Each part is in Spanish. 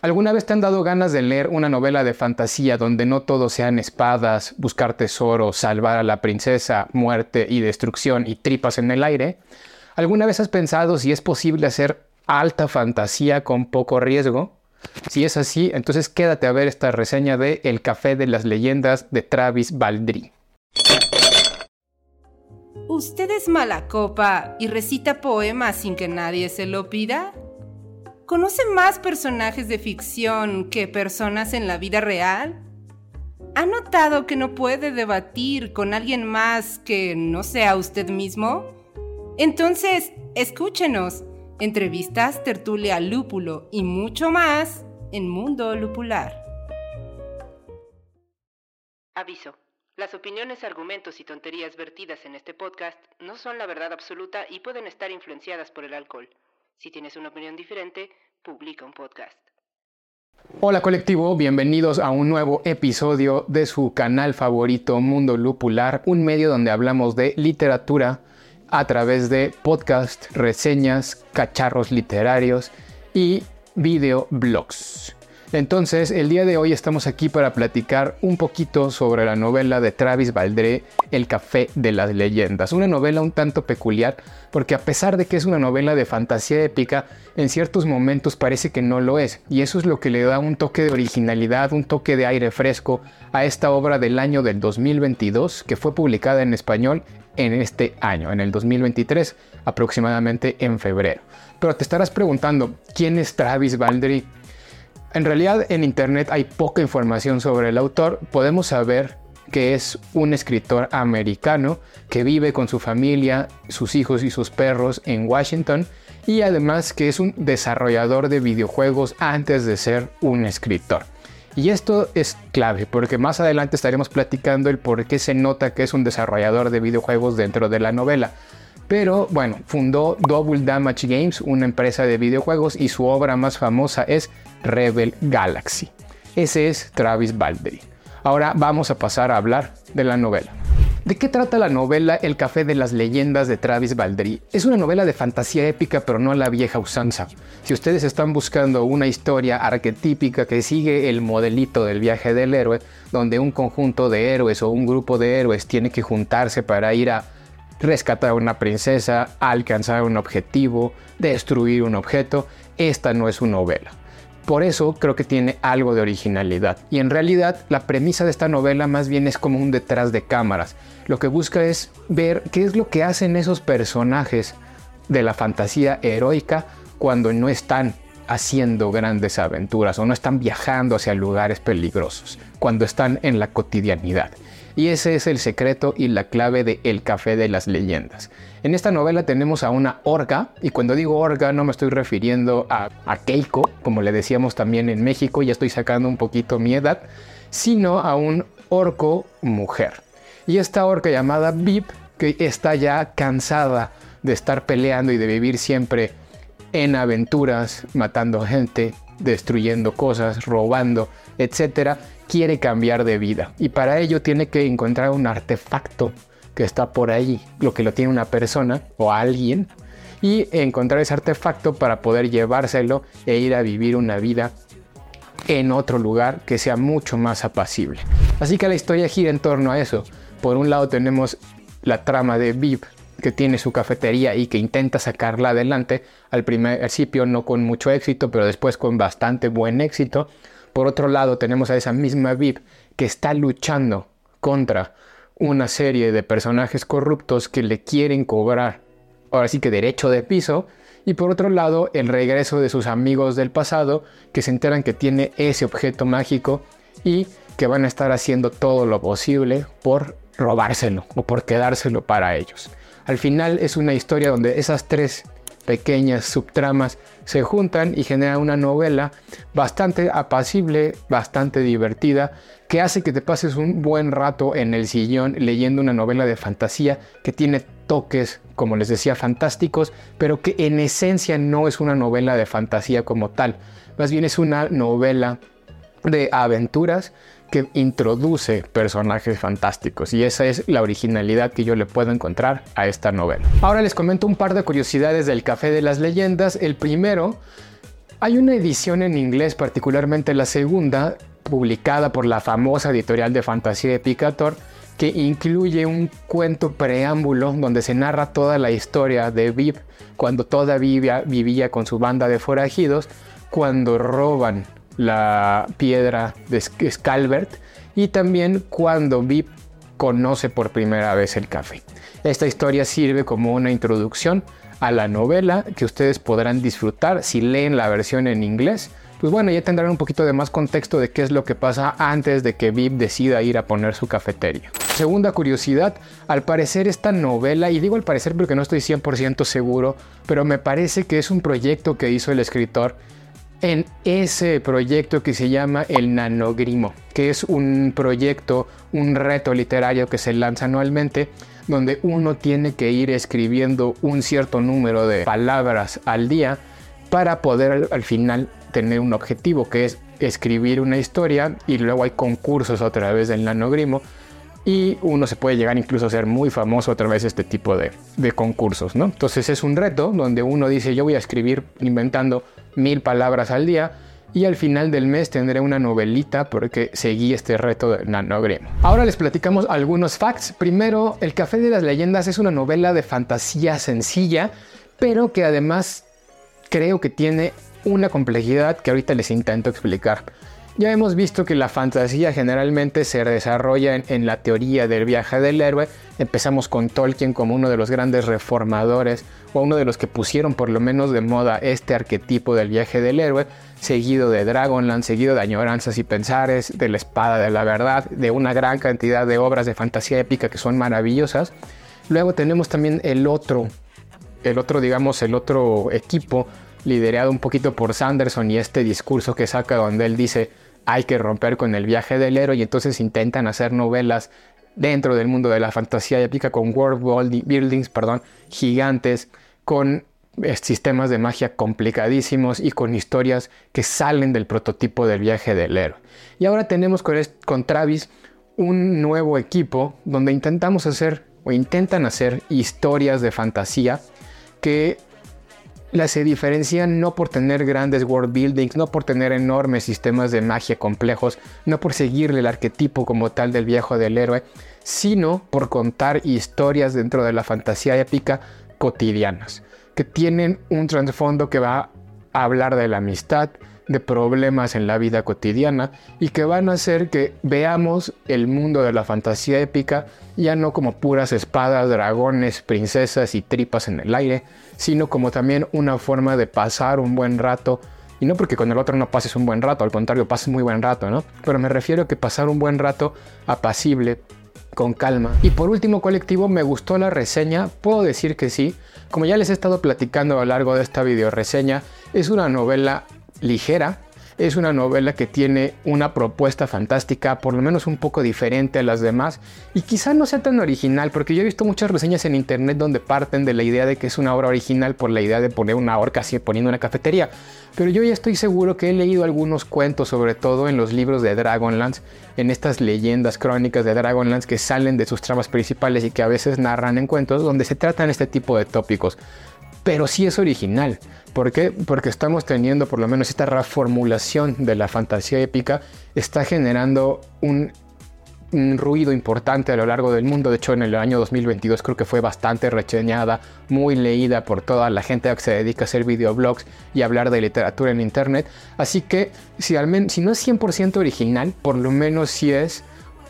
¿Alguna vez te han dado ganas de leer una novela de fantasía donde no todo sean espadas, buscar tesoros, salvar a la princesa, muerte y destrucción y tripas en el aire? ¿Alguna vez has pensado si es posible hacer alta fantasía con poco riesgo? Si es así, entonces quédate a ver esta reseña de El café de las leyendas de Travis Baldry. ¿Usted es mala copa y recita poemas sin que nadie se lo pida? ¿Conoce más personajes de ficción que personas en la vida real? ¿Ha notado que no puede debatir con alguien más que no sea usted mismo? Entonces, escúchenos. Entrevistas, tertulia, lúpulo y mucho más en Mundo Lupular. Aviso. Las opiniones, argumentos y tonterías vertidas en este podcast no son la verdad absoluta y pueden estar influenciadas por el alcohol. Si tienes una opinión diferente, publica un podcast. Hola colectivo, bienvenidos a un nuevo episodio de su canal favorito Mundo Lupular, un medio donde hablamos de literatura a través de podcast, reseñas, cacharros literarios y videoblogs. Entonces, el día de hoy estamos aquí para platicar un poquito sobre la novela de Travis Valdré, El Café de las Leyendas. Una novela un tanto peculiar porque a pesar de que es una novela de fantasía épica, en ciertos momentos parece que no lo es. Y eso es lo que le da un toque de originalidad, un toque de aire fresco a esta obra del año del 2022 que fue publicada en español en este año, en el 2023, aproximadamente en febrero. Pero te estarás preguntando, ¿quién es Travis Baldry? En realidad en Internet hay poca información sobre el autor. Podemos saber que es un escritor americano que vive con su familia, sus hijos y sus perros en Washington y además que es un desarrollador de videojuegos antes de ser un escritor. Y esto es clave porque más adelante estaremos platicando el por qué se nota que es un desarrollador de videojuegos dentro de la novela. Pero bueno, fundó Double Damage Games, una empresa de videojuegos, y su obra más famosa es Rebel Galaxy. Ese es Travis Baldry. Ahora vamos a pasar a hablar de la novela. ¿De qué trata la novela El café de las leyendas de Travis Baldry? Es una novela de fantasía épica, pero no a la vieja usanza. Si ustedes están buscando una historia arquetípica que sigue el modelito del viaje del héroe, donde un conjunto de héroes o un grupo de héroes tiene que juntarse para ir a rescatar a una princesa, alcanzar un objetivo, destruir un objeto, esta no es su novela. Por eso creo que tiene algo de originalidad. Y en realidad la premisa de esta novela más bien es como un detrás de cámaras. Lo que busca es ver qué es lo que hacen esos personajes de la fantasía heroica cuando no están haciendo grandes aventuras o no están viajando hacia lugares peligrosos, cuando están en la cotidianidad. Y ese es el secreto y la clave de El Café de las Leyendas. En esta novela tenemos a una orga, y cuando digo orga no me estoy refiriendo a, Keiko, como le decíamos también en México, ya estoy sacando un poquito mi edad, sino a un orco mujer. Y esta orca llamada Bip, que está ya cansada de estar peleando y de vivir siempre en aventuras, matando gente, destruyendo cosas, robando, etcétera, quiere cambiar de vida y para ello tiene que encontrar un artefacto que está por ahí, lo que lo tiene una persona o alguien y encontrar ese artefacto para poder llevárselo e ir a vivir una vida en otro lugar que sea mucho más apacible. Así que la historia gira en torno a eso. Por un lado tenemos la trama de Viv que tiene su cafetería y que intenta sacarla adelante, al principio no con mucho éxito, pero después con bastante buen éxito. Por otro lado, tenemos a esa misma VIP que está luchando contra una serie de personajes corruptos que le quieren cobrar, ahora sí que derecho de piso, y por otro lado, el regreso de sus amigos del pasado que se enteran que tiene ese objeto mágico y que van a estar haciendo todo lo posible por robárselo o por quedárselo para ellos. Al final es una historia donde esas tres pequeñas subtramas se juntan y generan una novela bastante apacible, bastante divertida, que hace que te pases un buen rato en el sillón leyendo una novela de fantasía que tiene toques, como les decía, fantásticos, pero que en esencia no es una novela de fantasía como tal, más bien es una novela de aventuras que introduce personajes fantásticos y esa es la originalidad que yo le puedo encontrar a esta novela. Ahora les comento un par de curiosidades del Café de las Leyendas. El primero Hay una edición en inglés, particularmente la segunda, publicada por la famosa editorial de fantasía de Picator, que incluye un cuento preámbulo donde se narra toda la historia de Vip cuando todavía vivía con su banda de forajidos, cuando roban la piedra de Scalbert y también cuando Vip conoce por primera vez el café. Esta historia sirve como una introducción a la novela que ustedes podrán disfrutar si leen la versión en inglés. Pues bueno, ya tendrán un poquito de más contexto de qué es lo que pasa antes de que Vip decida ir a poner su cafetería. Segunda curiosidad, al parecer esta novela, y digo al parecer porque no estoy 100% seguro, pero me parece que es un proyecto que hizo el escritor en ese proyecto que se llama el Nanogrimo, que es un proyecto, un reto literario que se lanza anualmente, donde uno tiene que ir escribiendo un cierto número de palabras al día para poder al final tener un objetivo, que es escribir una historia y luego hay concursos a través del Nanogrimo y uno se puede llegar incluso a ser muy famoso a través de este tipo de, de concursos, ¿no? Entonces es un reto donde uno dice yo voy a escribir inventando mil palabras al día y al final del mes tendré una novelita porque seguí este reto de nanogremo. Ahora les platicamos algunos facts. Primero, El Café de las Leyendas es una novela de fantasía sencilla, pero que además creo que tiene una complejidad que ahorita les intento explicar. Ya hemos visto que la fantasía generalmente se desarrolla en, la teoría del viaje del héroe. Empezamos con Tolkien como uno de los grandes reformadores o uno de los que pusieron por lo menos de moda este arquetipo del viaje del héroe, seguido de Dragonland, seguido de Añoranzas y Pensares, de la Espada de la Verdad, de una gran cantidad de obras de fantasía épica que son maravillosas. Luego tenemos también el otro, el otro digamos, el otro equipo liderado un poquito por Sanderson y este discurso que saca donde él dice hay que romper con el viaje del héroe y entonces intentan hacer novelas dentro del mundo de la fantasía épica con world buildings, perdón, gigantes, con eh, sistemas de magia complicadísimos y con historias que salen del prototipo del viaje del héroe. Y ahora tenemos con, con Travis un nuevo equipo donde intentamos hacer o intentan hacer historias de fantasía que las se diferencian no por tener grandes world buildings, no por tener enormes sistemas de magia complejos, no por seguirle el arquetipo como tal del viejo del héroe, sino por contar historias dentro de la fantasía épica cotidianas, que tienen un trasfondo que va a hablar de la amistad, de problemas en la vida cotidiana y que van a hacer que veamos el mundo de la fantasía épica ya no como puras espadas, dragones, princesas y tripas en el aire, sino como también una forma de pasar un buen rato. Y no porque con el otro no pases un buen rato, al contrario, pases muy buen rato, ¿no? Pero me refiero a que pasar un buen rato apacible, con calma. Y por último, colectivo, me gustó la reseña, puedo decir que sí. Como ya les he estado platicando a lo largo de esta video reseña, es una novela ligera, es una novela que tiene una propuesta fantástica, por lo menos un poco diferente a las demás, y quizá no sea tan original, porque yo he visto muchas reseñas en internet donde parten de la idea de que es una obra original por la idea de poner una horca así poniendo una cafetería. Pero yo ya estoy seguro que he leído algunos cuentos, sobre todo en los libros de Dragonlance, en estas leyendas crónicas de Dragonlance que salen de sus tramas principales y que a veces narran en cuentos donde se tratan este tipo de tópicos pero sí es original. ¿Por qué? Porque estamos teniendo por lo menos esta reformulación de la fantasía épica, está generando un, ruido importante a lo largo del mundo. De hecho, en el año 2022 creo que fue bastante recheñada, muy leída por toda la gente que se dedica a hacer videoblogs y hablar de literatura en internet. Así que si, al menos, si no es 100% original, por lo menos sí es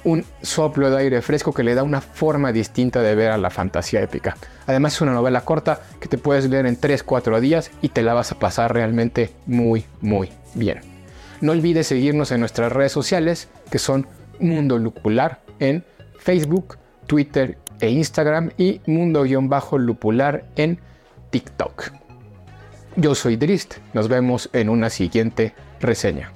un soplo de aire fresco que le da una forma distinta de ver a la fantasía épica. Además es una novela corta que te puedes leer en 3-4 días y te la vas a pasar realmente muy muy bien. No olvides seguirnos en nuestras redes sociales que son Mundo Lupular en Facebook, Twitter e Instagram y Mundo-Lupular en TikTok. Yo soy Drist, nos vemos en una siguiente reseña.